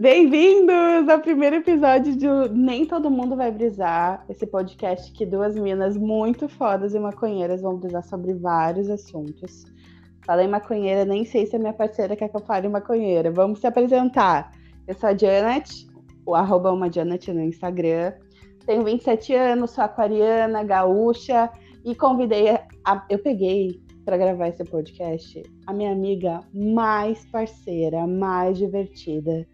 Bem-vindos ao primeiro episódio de Nem Todo Mundo Vai Brisar, esse podcast que duas minas muito fodas e maconheiras vão brisar sobre vários assuntos. Falei maconheira, nem sei se a minha parceira quer que eu fale maconheira. Vamos se apresentar. Eu sou a Janet, o arroba uma Janet no Instagram. Tenho 27 anos, sou aquariana, gaúcha e convidei a, eu peguei para gravar esse podcast a minha amiga mais parceira, mais divertida,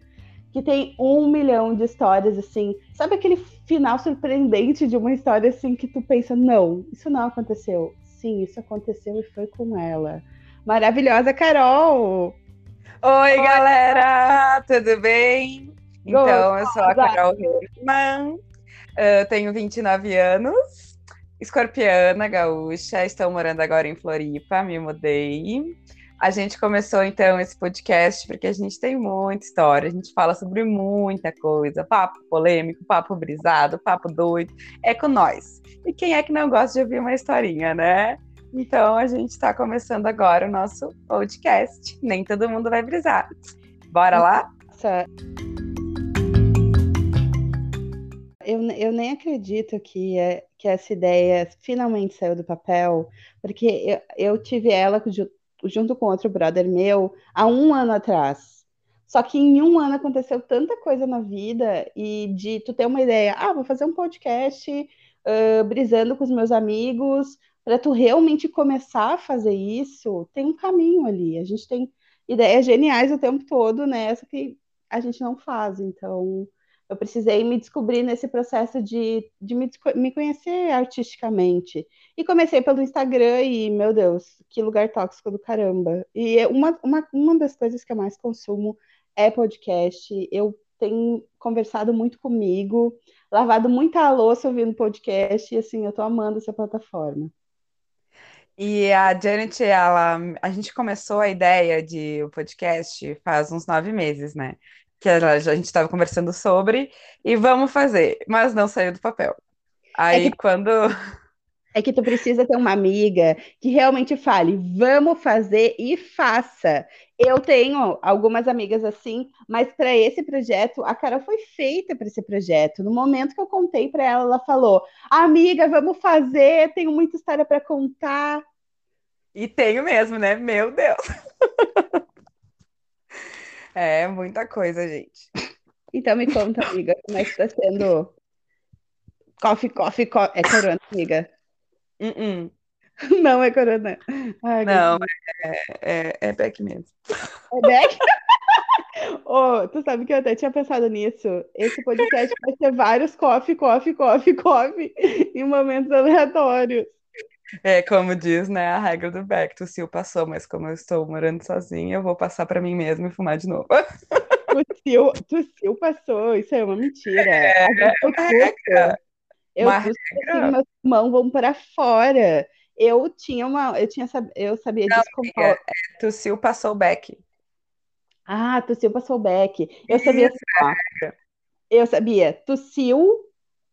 que tem um milhão de histórias assim. Sabe aquele final surpreendente de uma história assim que tu pensa, não, isso não aconteceu. Sim, isso aconteceu e foi com ela. Maravilhosa Carol! Oi, Oi galera! Tudo bem? Então, eu sou a Carol Hirman, eu tenho 29 anos, escorpiana gaúcha, estou morando agora em Floripa, me mudei. A gente começou então esse podcast porque a gente tem muita história, a gente fala sobre muita coisa, papo polêmico, papo brisado, papo doido, é com nós. E quem é que não gosta de ouvir uma historinha, né? Então a gente está começando agora o nosso podcast. Nem todo mundo vai brisar. Bora lá? Eu, eu nem acredito que é que essa ideia finalmente saiu do papel, porque eu, eu tive ela junto com outro brother meu há um ano atrás. Só que em um ano aconteceu tanta coisa na vida e de tu ter uma ideia, ah, vou fazer um podcast uh, brisando com os meus amigos, para tu realmente começar a fazer isso, tem um caminho ali. A gente tem ideias geniais o tempo todo, né? Só que a gente não faz. Então, eu precisei me descobrir nesse processo de, de me, me conhecer artisticamente. E comecei pelo Instagram e, meu Deus, que lugar tóxico do caramba. E é uma, uma, uma das coisas que eu mais consumo é podcast. Eu tenho conversado muito comigo, lavado muita louça ouvindo podcast, e assim, eu tô amando essa plataforma. E a Janet, ela, a gente começou a ideia de o podcast faz uns nove meses, né? Que a gente estava conversando sobre, e vamos fazer, mas não saiu do papel. Aí é que, quando. É que tu precisa ter uma amiga que realmente fale, vamos fazer e faça. Eu tenho algumas amigas assim, mas para esse projeto, a Carol foi feita para esse projeto. No momento que eu contei para ela, ela falou: Amiga, vamos fazer, tenho muita história para contar. E tenho mesmo, né? Meu Deus! É, muita coisa, gente. Então me conta, amiga, como é que tá sendo coffee, coffee, coffee. É corona, amiga? Uh -uh. Não é corona. Ai, Não, é, é, é Beck mesmo. É Beck? oh, tu sabe que eu até tinha pensado nisso. Esse podcast vai ter vários coffee, coffee, coffee, coffee em momentos aleatórios. É, como diz, né, a regra do Beck, tossiu, passou, mas como eu estou morando sozinha, eu vou passar para mim mesma e fumar de novo. Tossiu, tossiu, passou, isso é uma mentira. É, eu regra. Eu uma assim, meus pulmões vão para fora. Eu tinha uma, eu tinha, eu sabia Não, disso como... É, tossiu, passou o Beck. Ah, tossiu, passou o Beck. Eu sabia, assim, ó, eu sabia, tossiu,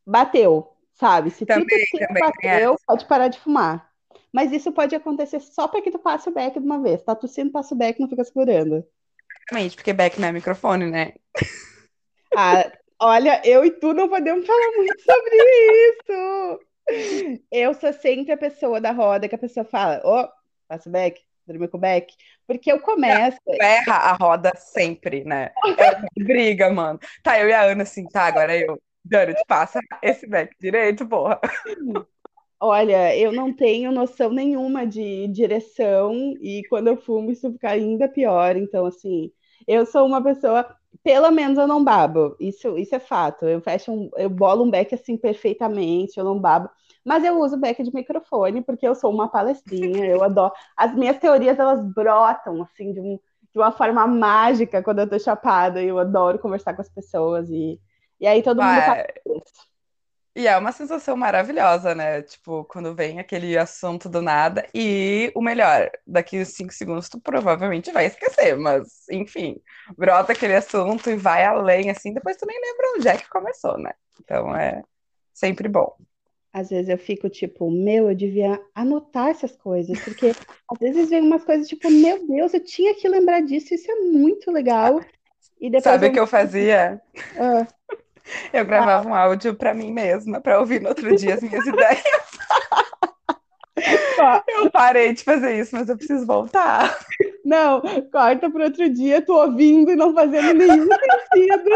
bateu sabe? Se também, tu também bateu, pode parar de fumar. Mas isso pode acontecer só para que tu passe o beck de uma vez. Tá tossindo, passa o beck, não fica segurando. Exatamente, porque beck não é microfone, né? Ah, olha, eu e tu não podemos falar muito sobre isso. Eu sou sempre a pessoa da roda que a pessoa fala, ô, oh, passa o beck, dormir com o beck. Porque eu começo. Erra a roda sempre, né? É briga, mano. Tá, eu e a Ana assim, tá, agora eu. Janet, passa esse back direito, porra. Olha, eu não tenho noção nenhuma de direção e quando eu fumo isso fica ainda pior. Então, assim, eu sou uma pessoa, pelo menos eu não babo. Isso, isso é fato. Eu fecho um, eu bolo um back assim perfeitamente, eu não babo. Mas eu uso back de microfone porque eu sou uma palestrinha, eu adoro. As minhas teorias elas brotam assim de, um, de uma forma mágica quando eu tô chapada e eu adoro conversar com as pessoas e e aí todo mundo isso. E é uma sensação maravilhosa, né? Tipo, quando vem aquele assunto do nada. E o melhor, daqui a cinco segundos tu provavelmente vai esquecer, mas enfim, brota aquele assunto e vai além, assim, depois tu nem lembra onde é que começou, né? Então é sempre bom. Às vezes eu fico tipo, meu, eu devia anotar essas coisas, porque às vezes vem umas coisas tipo, meu Deus, eu tinha que lembrar disso, isso é muito legal. E depois Sabe eu- o que eu fazia? Ah, Eu gravava um áudio pra mim mesma, pra ouvir no outro dia as minhas ideias. ó, Eu parei de fazer isso, mas eu preciso voltar. não, corta para outro dia, tu ouvindo e não fazendo nenhum sentido.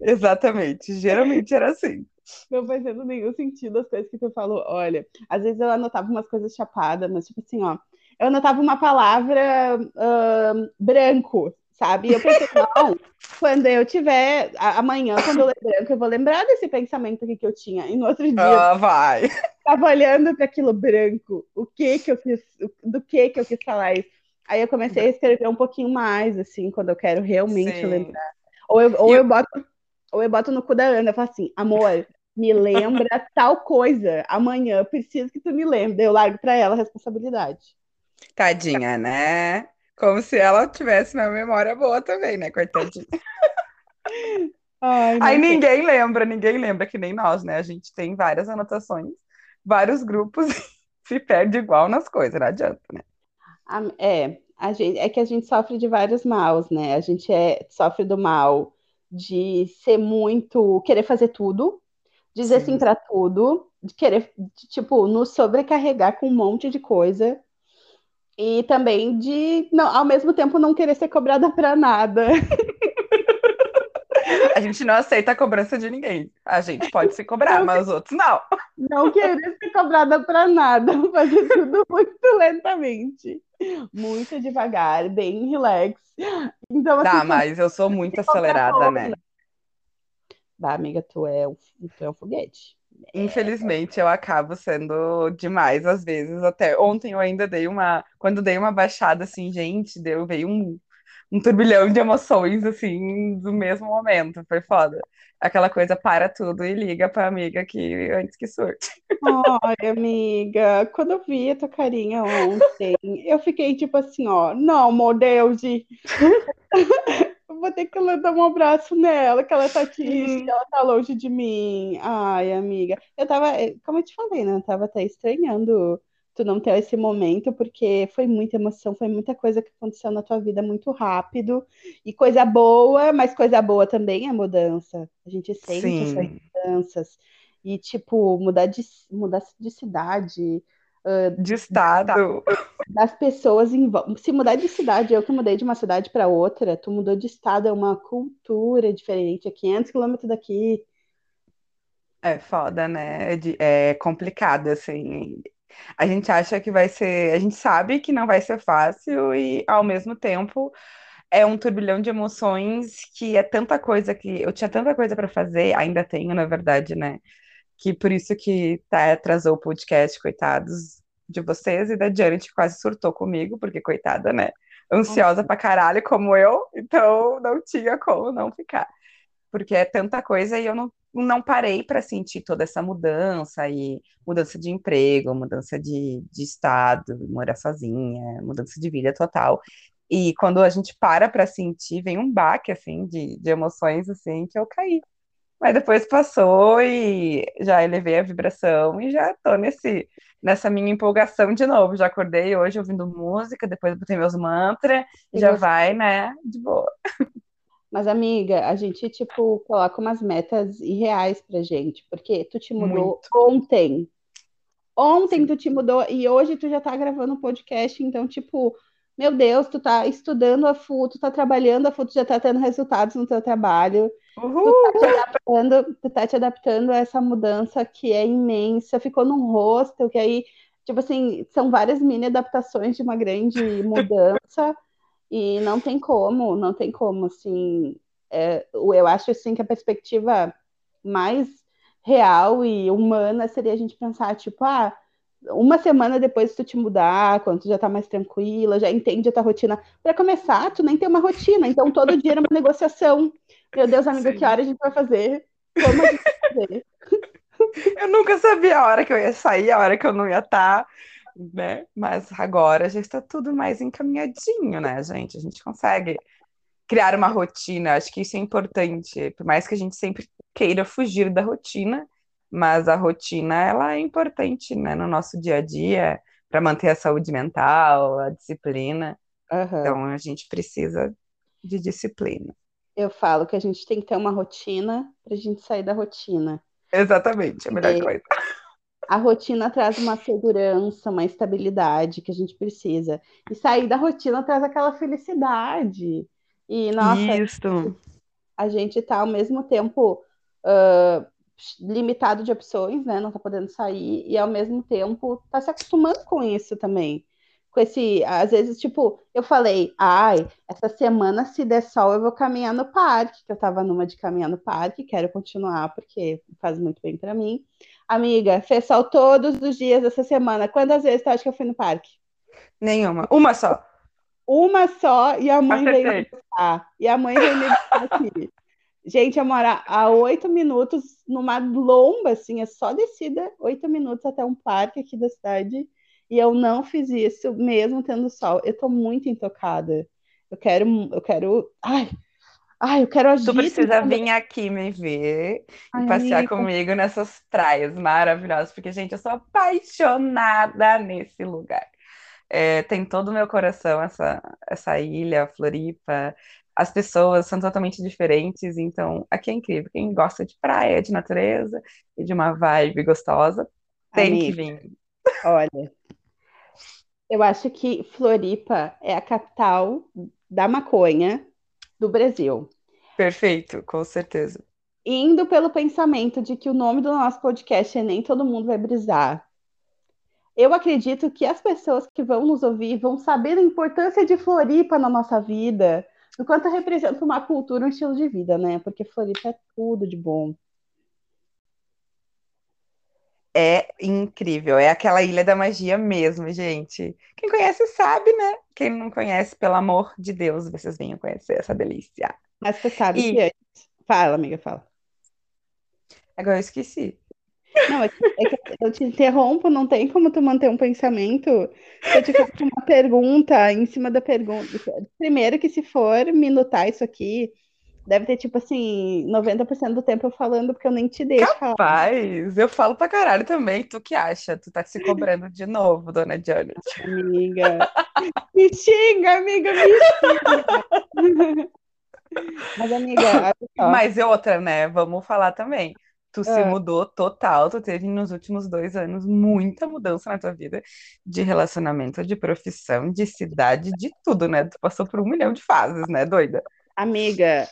Exatamente. Geralmente era assim. Não fazendo nenhum sentido as coisas que tu falou. Olha, às vezes eu anotava umas coisas chapadas, mas tipo assim, ó, eu anotava uma palavra ahn, branco, sabe? Eu pensei, não, quando eu tiver, amanhã, quando eu ler branco, eu vou lembrar desse pensamento aqui que eu tinha. E no outro dia, eu Ah, vai. tava olhando para aquilo branco, o que que eu quis, do que que eu quis falar isso. Aí eu comecei a escrever um pouquinho mais, assim, quando eu quero realmente Sim. lembrar. Ou eu, ou E eu boto, ou eu boto no cu da Ana, eu falo assim, amor, me lembra tal coisa, amanhã eu preciso que tu me lembre. Eu largo pra ela a responsabilidade. Tadinha, né? Como se ela tivesse uma memória boa também, né, coitadinha? Ai, Aí não sei. ninguém lembra, ninguém lembra, que nem nós, né? A gente tem várias anotações, vários grupos, se perde igual nas coisas, não adianta, né? É, a gente, é que a gente sofre de vários maus, né? A gente é, sofre do mal de ser muito, querer fazer tudo, dizer sim Sim. pra tudo, de querer, de, tipo, nos sobrecarregar com um monte de coisa. E também de, não, ao mesmo tempo, não querer ser cobrada pra nada. A gente não aceita a cobrança de ninguém. A gente pode se cobrar, mas os outros não. Não querer ser cobrada pra nada, fazer tudo muito lentamente, muito devagar, bem relax. Então, assim, Tá, mas eu sou muito acelerada, né? Bah, amiga, tu é um, tu é um foguete. Infelizmente, eu acabo sendo demais às vezes. Até ontem eu ainda dei uma. Quando dei uma baixada, assim, gente, deu, veio um, um turbilhão de emoções, assim, do mesmo momento. Foi foda. Aquela coisa, para tudo e liga pra amiga aqui antes que surte. Ai, amiga, quando eu vi a tua carinha ontem, eu fiquei tipo assim, ó, não, meu Deus, e- eu vou ter que dar um abraço nela, que ela tá triste, ela tá longe de mim. Ai, amiga, eu tava, eh, como eu te falei, né, eu tava até estranhando tu não ter esse momento, porque foi muita emoção, foi muita coisa que aconteceu na tua vida muito rápido, e coisa boa, mas coisa boa também é mudança. A gente sente essas Sim, mudanças. E, tipo, mudar de, mudar de cidade, de estado. das pessoas em volta. Se mudar de cidade, eu que mudei de uma cidade para outra, tu mudou de estado, é uma cultura diferente, é 500 quilômetros daqui. É foda, né? É, é complicado, assim. A gente acha que vai ser. A gente sabe que não vai ser fácil e, ao mesmo tempo, é um turbilhão de emoções que é tanta coisa que. Eu tinha tanta coisa para fazer, ainda tenho, na verdade, né? Que por isso que tá, atrasou o podcast, coitados de vocês, e da Janet que quase surtou comigo, porque, coitada, né? Ansiosa pra caralho, como eu, então não tinha como não ficar porque é tanta coisa e eu não, não parei para sentir toda essa mudança e mudança de emprego, mudança de, de estado, morar sozinha, mudança de vida total. E quando a gente para para sentir, vem um baque assim de, de emoções assim que eu caí. Mas depois passou e já elevei a vibração e já tô nesse nessa minha empolgação de novo. Já acordei hoje ouvindo música, depois botei meus mantras e E já você- vai, né, de boa. Mas, amiga, a gente, tipo, coloca umas metas irreais pra gente, porque tu te mudou Muito. ontem. Ontem Sim. tu te mudou e hoje tu já tá gravando um podcast, então, tipo, meu Deus, tu tá estudando a full, tu tá trabalhando a full, tu já tá tendo resultados no teu trabalho. Uhul! Tu tá te adaptando, tu tá te adaptando a essa mudança que é imensa, ficou num hostel, que aí, tipo assim, são várias mini adaptações de uma grande mudança, e não tem como, não tem como, assim, é, eu acho, assim, que a perspectiva mais real e humana seria a gente pensar, tipo, ah, uma semana depois que tu te mudar, quando tu já tá mais tranquila, já entende a tua rotina. Para começar, tu nem tem uma rotina, então todo dia era uma negociação. Meu Deus, amiga, Sim. que hora a gente vai fazer? Como a gente vai fazer? Eu nunca sabia a hora que eu ia sair, a hora que eu não ia estar, né? Mas agora já está tudo mais encaminhadinho, né, gente? A gente consegue criar uma rotina, acho que isso é importante, por mais que a gente sempre queira fugir da rotina, mas a rotina ela é importante, né, no nosso dia a dia, para manter a saúde mental, a disciplina. Aham. Então a gente precisa de disciplina. Eu falo que a gente tem que ter uma rotina para a gente sair da rotina. Exatamente, a melhor coisa. A rotina traz uma segurança, uma estabilidade que a gente precisa. E sair da rotina traz aquela felicidade. E, nossa, Isso. a gente está ao mesmo tempo uh, limitado de opções, né? Não está podendo sair, e ao mesmo tempo está se acostumando com isso também. Com esse, às vezes, tipo, eu falei, ai, essa semana, se der sol, eu vou caminhar no parque, que eu estava numa de caminhar no parque, quero continuar, porque faz muito bem para mim. Amiga, fez sol todos os dias dessa semana. Quantas vezes tu acha que eu fui no parque? Nenhuma. Uma só. Uma só e a mãe veio me buscar. E a mãe veio me buscar aqui. Gente, eu moro a oito minutos numa lomba, assim, é só descida, oito minutos até um parque aqui da cidade. E eu não fiz isso mesmo tendo sol. Eu tô muito intocada. Eu quero, eu quero. Ai, ai, eu quero agir. Tu precisa vir aqui me ver ai, e passear amiga. comigo nessas praias maravilhosas, porque, gente, eu sou apaixonada nesse lugar. É, tem todo o meu coração essa, essa ilha, Floripa. As pessoas são totalmente diferentes, então aqui é incrível. Quem gosta de praia, de natureza e de uma vibe gostosa, tem Amiga, que vir. Olha, eu acho que Floripa é a capital da maconha do Brasil. Perfeito, com certeza. Indo pelo pensamento de que o nome do nosso podcast é Nem Todo Mundo Vai Brisar. Eu acredito que as pessoas que vão nos ouvir vão saber a importância de Floripa na nossa vida, do quanto representa uma cultura, um estilo de vida, né? Porque Floripa é tudo de bom. É incrível, é aquela ilha da magia mesmo, gente. Quem conhece sabe, né? Quem não conhece, pelo amor de Deus, vocês venham conhecer essa delícia. Mas você sabe e... que antes... Fala, amiga, fala. Agora eu esqueci. Não, é que, é que eu te interrompo, não tem como tu manter um pensamento. Se eu te faço uma pergunta em cima da pergunta. Primeiro que se for minutar isso aqui, Deve ter, tipo assim, 90% do tempo eu falando, porque eu nem te deixo Capaz, falar. eu falo pra caralho também. Tu que acha? Tu tá se cobrando de novo, dona Janet. Amiga. me xinga, amiga, me xinga. Mas, amiga, Mas outra, né? Vamos falar também. Tu se ah. mudou total, tu teve nos últimos dois anos muita mudança na tua vida de relacionamento, de profissão, de cidade, de tudo, né? Tu passou por um milhão de fases, né, doida? Amiga,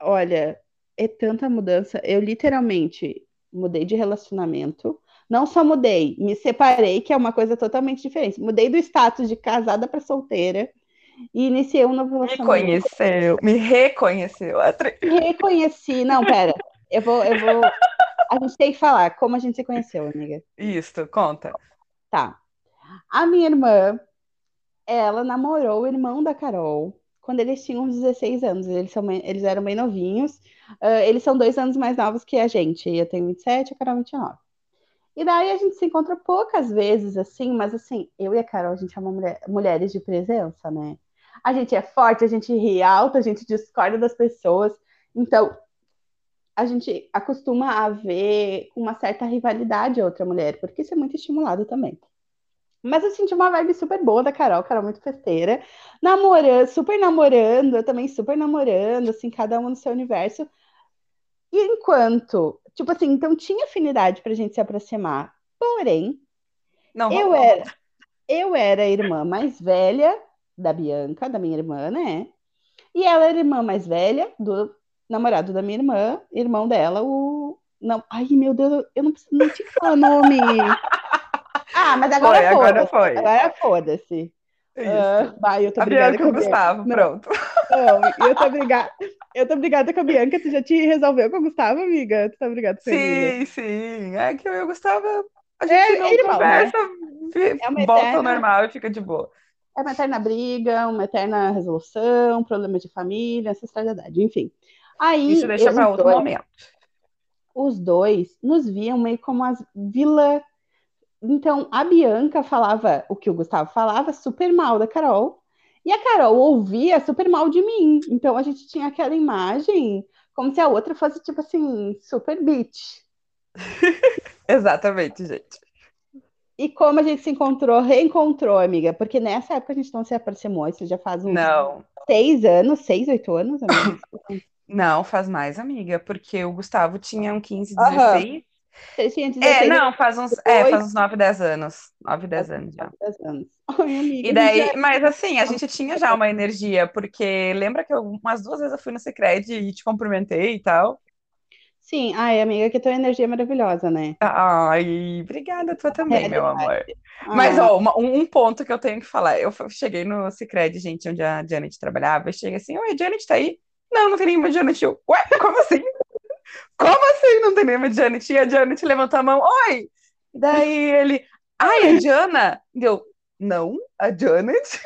Olha, é tanta mudança. Eu literalmente mudei de relacionamento. Não só mudei, me separei, que é uma coisa totalmente diferente. Mudei do status de casada para solteira e iniciei um novo relacionamento. Me conheceu, me reconheceu. Me reconheci. Não, pera. Eu vou, eu vou. A gente tem que falar como a gente se conheceu, amiga. Isso, conta. Tá. A minha irmã, ela namorou o irmão da Carol quando eles tinham uns 16 anos. Eles, são, eles eram bem novinhos. Uh, eles são dois anos mais novos que a gente. Eu tenho 27 e a Carol 29. E daí a gente se encontra poucas vezes, assim, mas assim, eu e a Carol, a gente é uma mulher, mulheres de presença, né? A gente é forte, a gente ri alto, a gente discorda das pessoas. Então, a gente acostuma a ver com uma certa rivalidade a outra mulher, porque isso é muito estimulado também. Mas eu senti uma vibe super boa da Carol, Carol muito festeira. Namorando, super namorando, eu também super namorando, assim, cada um no seu universo. E enquanto, tipo assim, então tinha afinidade pra gente se aproximar. Porém, não, eu era eu era a irmã mais velha da Bianca, da minha irmã, né? E ela era a irmã mais velha do namorado da minha irmã, irmão dela, o não, ai meu Deus, eu não, não tinha que falar nome. Ah, mas agora foi. Agora foi. Agora foda-se. Uh, vai, eu tô a Bianca com o Gustavo, Não. pronto. Não, eu tô brigada. Eu tô brigada com a Bianca. Tu já te resolveu com o Gustavo, amiga? Tu tá brigada com Sim, sim. É que eu e o Gustavo, a gente é, não irmão, conversa, né? é volta eterna... ao normal e fica de boa. É uma eterna briga, uma eterna resolução, problema de família, ancestralidade, enfim. Aí, Isso deixa para outro dois, momento. Os dois nos viam meio como as vila então, a Bianca falava o que o Gustavo falava super mal da Carol, e a Carol ouvia super mal de mim. Então, a gente tinha aquela imagem como se a outra fosse, tipo assim, super bitch. Exatamente, gente. E como a gente se encontrou, reencontrou, amiga? Porque nessa época a gente não se aproximou, isso já faz uns Não. seis anos, seis, oito anos, amiga. Não, faz mais, amiga, porque o Gustavo tinha um 15, Aham. 16. Você tinha É, 16, não, faz uns, é, faz uns 9, 10 anos. 9, 10 anos já. 10 anos. Ai, amiga, E daí, já- mas assim, a gente tinha já uma energia, porque lembra que eu, umas duas vezes eu fui no Sicredi e te cumprimentei e tal? Sim, ai, amiga, que tua energia é maravilhosa, né? Ai, obrigada, tua também, meu amor. Mas, Ah, ó, uma- um, ponto que eu tenho que falar. Eu cheguei no Sicredi, gente, onde a Janet trabalhava, e cheguei assim, oi, Janet tá aí? Não, não tem nenhuma Janet. Eu, Ué, como assim? Como assim não tem nenhuma Janet? E a Janet levantou a mão, oi! Daí ele, ai, a Jana? Deu, não, a Janet?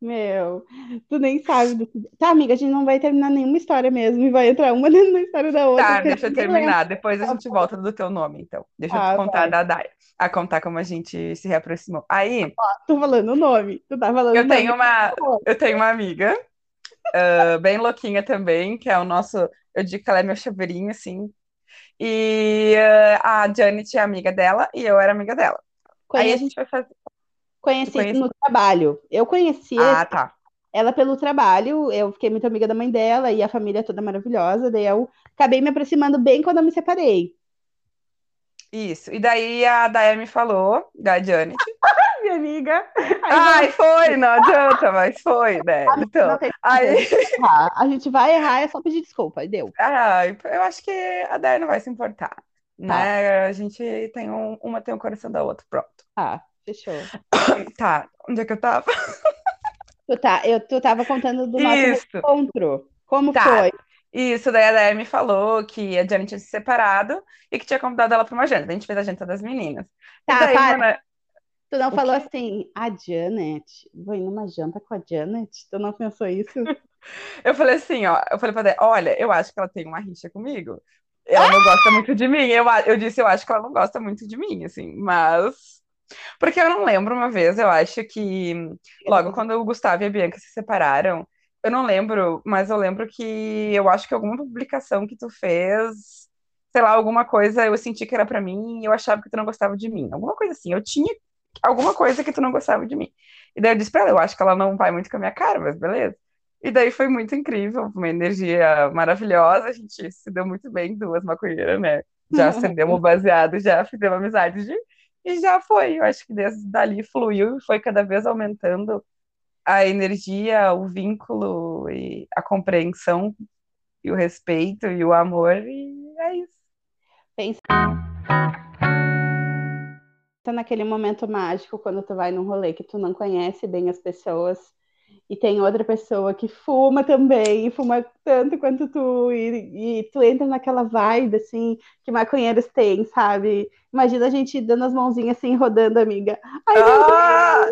Meu, tu nem sabe do que. Tá, amiga, a gente não vai terminar nenhuma história mesmo e vai entrar uma dentro da história da outra. Tá, deixa eu terminar. Depois a gente volta do teu nome, então. Deixa eu Ah, te contar vai. da Daya. A contar como a gente se reaproximou. Aí, lembra. Tô falando o nome. Tu tá falando eu o nome. tenho uma, eu tenho uma amiga, ah, bem louquinha também, que é o nosso. Eu digo que ela é meu chaveirinho, assim. E ah, a Janet é amiga dela e eu era amiga dela. Aí a Conheci, gente vai fazer. conheci conhece- no trabalho. Eu conheci Ah, tá. ela pelo trabalho, eu fiquei muito amiga da mãe dela e a família toda maravilhosa. Daí eu acabei me aproximando bem quando eu me separei. Isso. E daí a Daya me falou, da Janet. Amiga. Ai, foi, não adianta, mas foi, né? Então, Não tem aí. A gente vai errar, é só pedir desculpa. E deu. Ai, eu acho que a Daya não vai se importar, né? A gente tem um, uma tem o coração da outra, pronto. Tá, fechou. Tá, onde é que eu tava? Tu, tá, eu, tu tava contando do nosso encontro. Como Tá. foi? Isso, daí a Daya me falou que a Janet tinha se separado e que tinha convidado ela para uma janta. A gente fez a janta das meninas. E Tá, daí, para. mana, Tu não O falou quê? assim, a Janet, vou ir numa janta com a Janet? Tu não pensou isso? eu falei assim, ó, eu falei pra Daya, olha, eu acho que ela tem uma rixa comigo. Ela não gosta muito de mim. Eu, eu disse, eu acho que ela não gosta muito de mim, assim, mas. Porque eu não lembro uma vez, eu acho que logo quando o Gustavo e a Bianca se separaram, eu não lembro, mas eu lembro que eu acho que alguma publicação que tu fez, sei lá, alguma coisa eu senti que era pra mim e eu achava que tu não gostava de mim. Alguma coisa assim, eu tinha alguma coisa que tu não gostava de mim. E daí eu disse pra ela, eu acho que ela não vai muito com a minha cara, mas beleza. E daí foi muito incrível, uma energia maravilhosa, a gente se deu muito bem, duas maconheiras, né? Já acendemos o baseado, já fizemos amizade de... e já foi. Eu acho que desde dali fluiu e foi cada vez aumentando a energia, o vínculo e a compreensão e o respeito e o amor, e é isso. Pensa naquele momento mágico quando tu vai num rolê que tu não conhece bem as pessoas e tem outra pessoa que fuma também, e fuma tanto quanto tu, e, e tu entra naquela vibe, assim, que maconheiros têm, sabe? Imagina a gente dando as mãozinhas assim, rodando, amiga. Ai! Ah!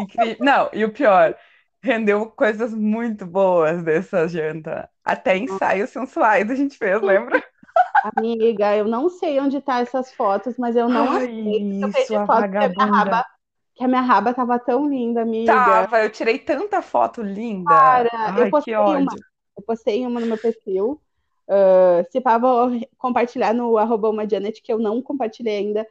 Incrível. Não, e o pior, rendeu coisas muito boas dessa janta. Até ensaios sensuais a gente fez, lembra? Amiga, eu não sei onde tá essas fotos, mas eu não Ai, aceito que eu perdi foto que a minha raba, que a minha raba tava tão linda, amiga. Tava, eu tirei tanta foto linda. Cara, Ai, eu que postei uma, eu postei uma no meu perfil. ah, se pá, vou compartilhar no arroba uma Janet, que eu não compartilhei ainda.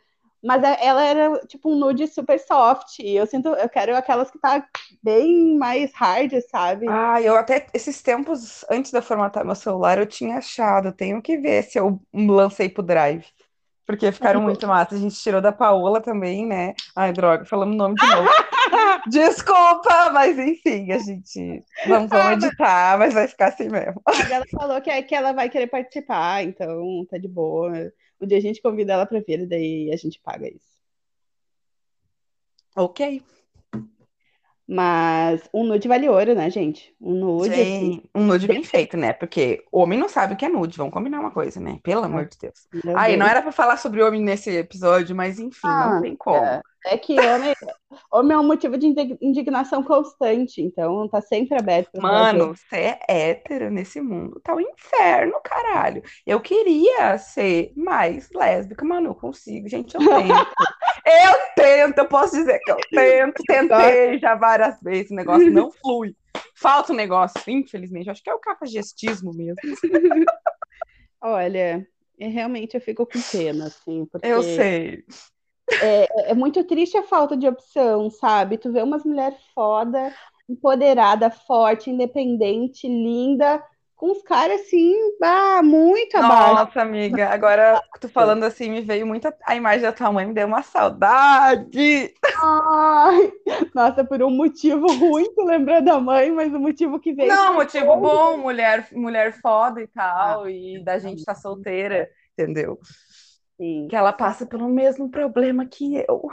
Mas a- ela era tipo um nude super soft. e Eu sinto, eu quero aquelas que tá bem mais hard, sabe? Ah, eu até esses tempos antes de eu formatar meu celular, eu tinha achado. Tenho que ver se eu lancei pro Drive. Porque ficaram muito massa. A gente tirou da Paola também, né? Ai, droga, falamos o nome de novo. Desculpa, mas enfim, a gente não vamos editar, mas vai ficar assim mesmo. Mas ela falou que, é- que ela vai querer participar, então tá de boa. Um dia a gente convida ela pra vir, daí a gente paga isso. Ok. Mas um nude vale ouro, né, gente? Um nude, assim, Sim, um nude bem feito, né? Porque homem não sabe o que é nude. Vamos combinar uma coisa, né? Pelo amor de Deus. meu Aí, não era pra falar sobre homem nesse episódio, mas enfim, não Ah, tem como. É, é que homem, homem é um motivo de indig- indignação constante, então tá sempre aberto Mano, você é hétero nesse mundo, tá um inferno, caralho. Eu queria ser mais lésbica, mas não consigo, gente, eu tento. Eu tento, eu posso dizer que eu tento, tentei já várias vezes, o negócio não flui. Falta um negócio, infelizmente, acho que é o cafagestismo mesmo. Olha, e realmente eu fico com pena, assim, porque Eu sei. É, é muito triste a falta de opção, sabe? Tu vê umas mulheres foda, empoderada, forte, independente, linda, com os caras assim, bah, muito abaixo. Nossa, amiga, agora tu falando assim, me veio muito a, imagem da tua mãe, me deu uma saudade. Ai, nossa, por um motivo ruim, tu lembra da mãe, mas o motivo que veio. Não, motivo bom, mulher, mulher foda e tal, ah, e da gente estar tá solteira, entendeu? Sim. Que ela passa pelo mesmo problema que eu.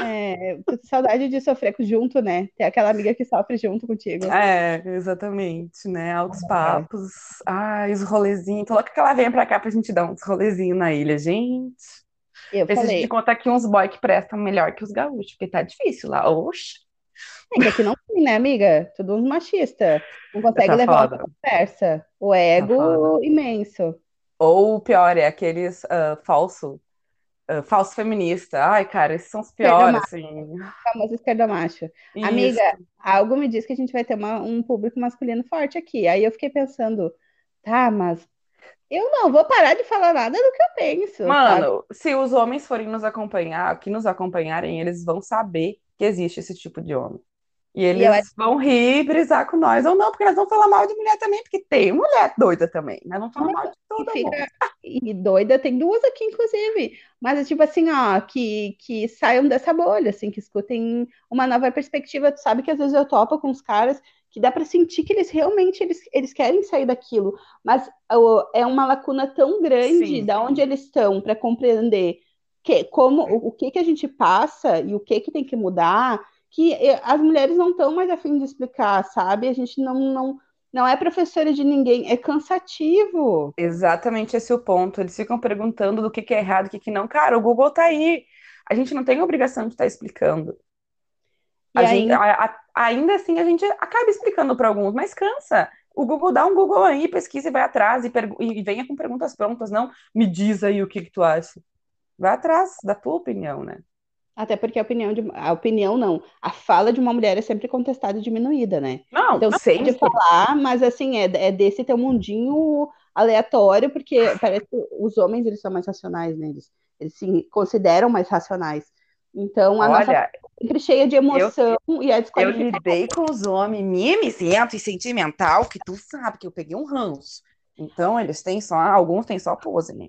É, saudade de sofrer junto, né? Ter aquela amiga que sofre junto contigo. É, exatamente, né? Altos é. papos. Ai, os rolezinhos. Tô louca que ela venha pra cá pra gente dar uns rolezinhos na ilha, gente. Eu Preciso falei. de contar aqui uns boy que prestam melhor que os gaúchos, porque tá difícil lá. Oxe. É que aqui não tem, né, amiga? Tudo uns machista. Não consegue tá levar foda. uma conversa. O ego tá imenso. Ou o pior, é aqueles uh, falso uh, falso feminista. Ai, cara, esses são os piores, assim. Famoso esquerda macho. Isso. Amiga, algo me diz que a gente vai ter uma, um público masculino forte aqui. Aí eu fiquei pensando, tá, mas eu não vou parar de falar nada do que eu penso. Mano, sabe? se os homens forem nos acompanhar, que nos acompanharem, eles vão saber que existe esse tipo de homem. E eles e vão rir, brisar com nós ou não, porque nós vamos falar mal de mulher também, porque tem mulher doida também. Nós vamos falar mal de todo e mundo. E doida, tem duas aqui, inclusive. Mas é tipo assim, ó, que, que saiam dessa bolha, assim, que escutem uma nova perspectiva. Tu sabe que às vezes eu topo com os caras que dá para sentir que eles realmente eles, eles querem sair daquilo, mas é uma lacuna tão grande Sim. da onde eles estão para compreender que como o, o que que a gente passa e o que que tem que mudar que eh, as mulheres não estão mais afim de explicar, sabe? A gente não, não, não é professora de ninguém, é cansativo. Exatamente esse é o ponto. Eles ficam perguntando do que, que é errado, o que, que não. Cara, o Google tá aí. A gente não tem obrigação de estar tá explicando. A gente, a, a, ainda assim, a gente acaba explicando para alguns, mas cansa. O Google dá um Google aí, pesquisa e vai atrás e, e venha com perguntas prontas, não me diz aí o que, que tu acha. Vai atrás da tua opinião, né? Até porque a opinião de a opinião não, a fala de uma mulher é sempre contestada e diminuída, né? Não, então não sei de falar, mas assim é, é desse teu mundinho aleatório, porque parece que os homens eles são mais racionais, né? Eles, eles se consideram mais racionais. Então a Olha, nossa é sempre cheia de emoção eu, e a Eu lidei com os homens mimizento e sentimental, que tu sabe que eu peguei um ranço. Então eles têm só, alguns têm só pose, né?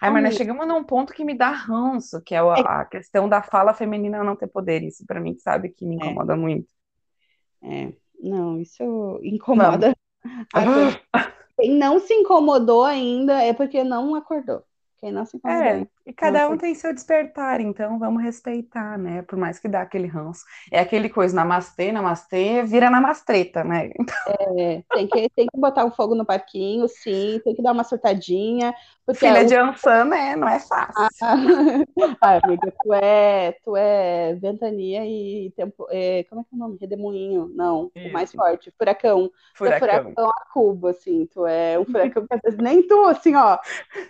Aí, mas nós chegamos num ponto que me dá ranço, que é, é a, questão da fala feminina não ter poder. Isso para mim, sabe, que me é. incomoda é. muito. É, não, isso incomoda. Quem não se incomodou ainda é porque não acordou. Quem não se incomodou. É, e cada um tem seu despertar, então vamos respeitar, né? Por mais que dá aquele ranço. É aquele coisa, namastê, namastê, vira namastreta, né? Então... É, tem que, tem que botar o um fogo no parquinho, sim, tem que dar uma surtadinha. Filha de Ansan, né? Não é fácil. Ah, ah, amiga, tu é, tu é ventania e tempo. É, como é que é o nome? Redemoinho. Não, Isso. o mais forte. Furacão. Furacão. É furacão a cubo, assim. Tu é um furacão que às vezes nem tu, assim, ó.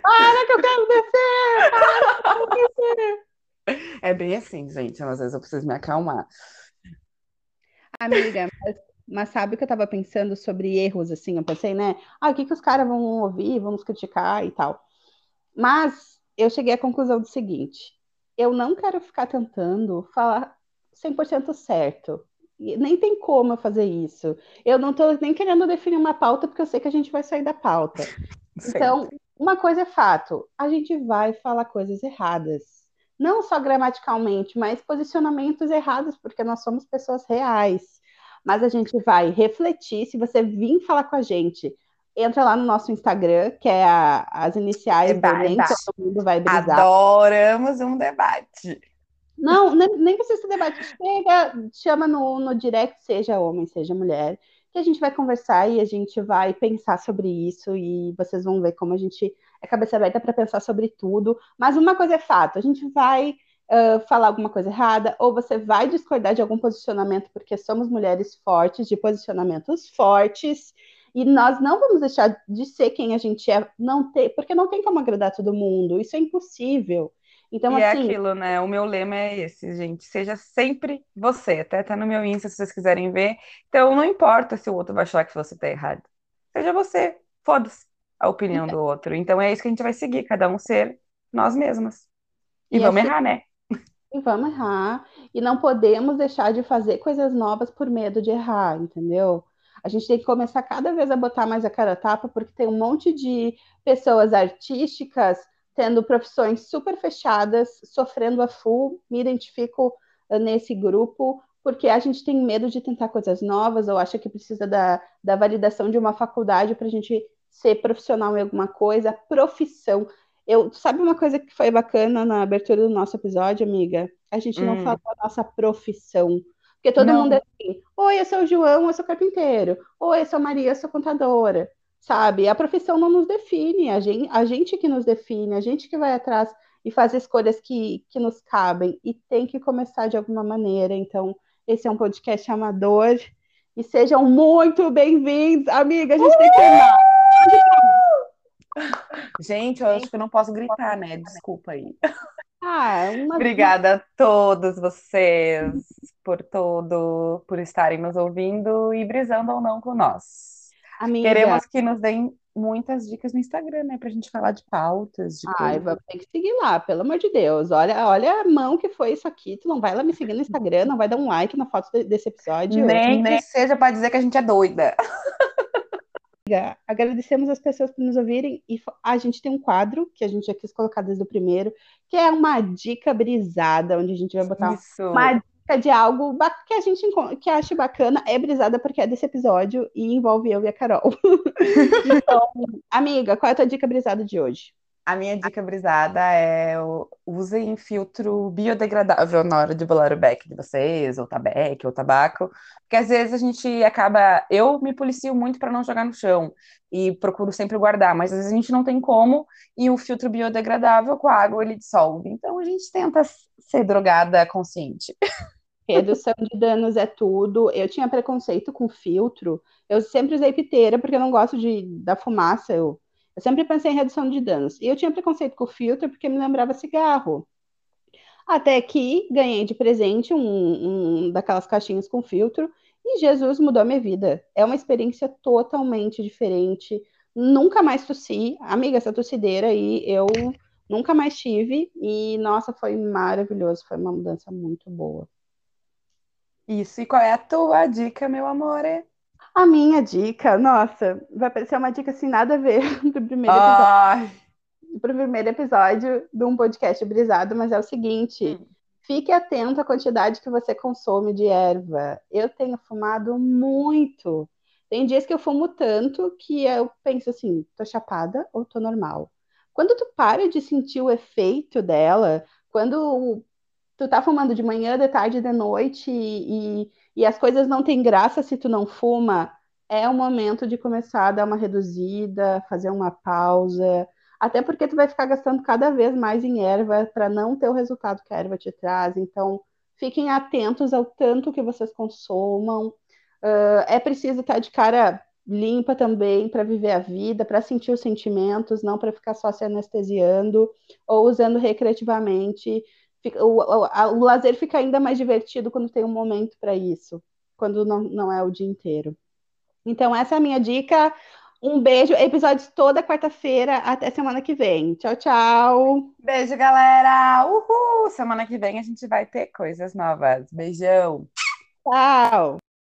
Para que eu quero descer! É bem assim, gente. Às vezes eu preciso me acalmar. Amiga, mas mas sabe o que eu estava pensando sobre erros, assim? Eu pensei, né? Ah, o que, que os caras vão ouvir, vão nos criticar e tal. Mas eu cheguei à conclusão do seguinte: eu não quero ficar tentando falar 100% certo. Nem tem como eu fazer isso. Eu não estou nem querendo definir uma pauta, porque eu sei que a gente vai sair da pauta. Então, uma coisa é fato: a gente vai falar coisas erradas. Não só gramaticalmente, mas posicionamentos errados, porque nós somos pessoas reais. Mas a gente vai refletir. Se você vir falar com a gente, entra lá no nosso Instagram, que é a, as iniciais debate. do Nem Todo Mundo Vai Brisar. Adoramos um debate. Não, nem, nem precisa ser debate. Chega, chama no, no direct, seja homem, seja mulher, que a gente vai conversar e a gente vai pensar sobre isso e vocês vão ver como a gente é cabeça aberta para pensar sobre tudo. Mas uma coisa é fato, a gente vai uh, falar alguma coisa errada, ou você vai discordar de algum posicionamento, porque somos mulheres fortes, de posicionamentos fortes, e nós não vamos deixar de ser quem a gente é, não ter, porque não tem como agradar todo mundo, isso é impossível. Então, e é assim, é aquilo, né? O meu lema é esse, gente. Seja sempre você. Até tá no meu Insta, se vocês quiserem ver. Então, não importa se o outro vai achar que você tá errado. Seja você. Foda-se a opinião do outro. Então, é isso que a gente vai seguir. Cada um ser nós mesmas. E, e vamos errar, né? e vamos errar. E não podemos deixar de fazer coisas novas por medo de errar, entendeu? A gente tem que começar cada vez a botar mais a cara a tapa, porque tem um monte de pessoas artísticas tendo profissões super fechadas, sofrendo a full. Me identifico uh, nesse grupo, porque a gente tem medo de tentar coisas novas, ou acha que precisa da, da validação de uma faculdade para a gente ser profissional em alguma coisa. Profissão. Eu, sabe uma coisa que foi bacana na abertura do nosso episódio, amiga? A gente não hum. falou a nossa profissão. Porque todo não. mundo é assim, oi, eu sou o João, eu sou carpinteiro. Oi, eu sou a Maria, eu sou contadora. Sabe? A profissão não nos define, a gente, a gente que nos define, a gente que vai atrás e faz escolhas que, que nos cabem. E tem que começar de alguma maneira. Então, esse é um podcast amador. E sejam muito bem-vindos, amiga. A gente uh! tem que terminar. Gente, eu acho que eu não posso gritar, né? Desculpa aí. Ah, uma... Obrigada a todos vocês por todo, por estarem nos ouvindo e brisando ou não com nós. Amiga. Queremos que nos deem muitas dicas no Instagram, né? Pra gente falar de pautas. De Ai, vamos ter que seguir lá, pelo amor de Deus. Olha, olha a mão que foi isso aqui. Tu não vai lá me seguir no Instagram, não vai dar um like na foto desse episódio. Nem que seja para dizer que a gente é doida. Agradecemos as pessoas por nos ouvirem e a gente tem um quadro que a gente já quis colocar desde o primeiro, que é uma dica brisada, onde a gente vai botar Isso. uma de algo que a gente que acha bacana, é brisada porque é desse episódio e envolve eu e a Carol. então, amiga, qual é a tua dica brisada de hoje? A minha dica brisada é usem filtro biodegradável na hora de bolar o beck de vocês, ou tabeque, ou tabaco, porque às vezes a gente acaba. Eu me policio muito para não jogar no chão e procuro sempre guardar, mas às vezes a gente não tem como, e o filtro biodegradável com a água ele dissolve. Então a gente tenta ser drogada consciente. Redução de danos é tudo. Eu tinha preconceito com filtro. Eu sempre usei piteira porque eu não gosto de, da fumaça. Eu eu sempre pensei em redução de danos. E eu tinha preconceito com filtro porque me lembrava cigarro. Até que ganhei de presente um, um daquelas caixinhas com filtro e Jesus mudou a minha vida. É uma experiência totalmente diferente. Nunca mais tossi. Amiga, essa tossideira aí eu nunca mais tive. E, nossa, foi maravilhoso. Foi uma mudança muito boa. Isso. E qual é a tua dica, meu amor? A minha dica, nossa, vai parecer uma dica assim, nada a ver pro primeiro episódio. Pro primeiro episódio de um podcast brisado, mas é o seguinte: hum. fique atento à quantidade que você consome de erva. Eu tenho fumado muito. Tem dias que eu fumo tanto que eu penso assim, tô chapada ou tô normal? Quando tu para de sentir o efeito dela, quando tu tá fumando de manhã, de tarde, de noite e, e as coisas não têm graça se tu não fuma, é o momento de começar a dar uma reduzida, fazer uma pausa, até porque tu vai ficar gastando cada vez mais em erva para não ter o resultado que a erva te traz. Então, fiquem atentos ao tanto que vocês consumam. Uh, é preciso estar de cara limpa também para viver a vida, para sentir os sentimentos, não para ficar só se anestesiando ou usando recreativamente o, o, o, lazer fica ainda mais divertido quando tem um momento para isso, quando não, não é o dia inteiro. Então, essa é a minha dica. Um beijo. Episódios toda quarta-feira. Até semana que vem. Tchau, tchau. Beijo, galera. Uhul! Semana que vem a gente vai ter coisas novas. Beijão. Tchau.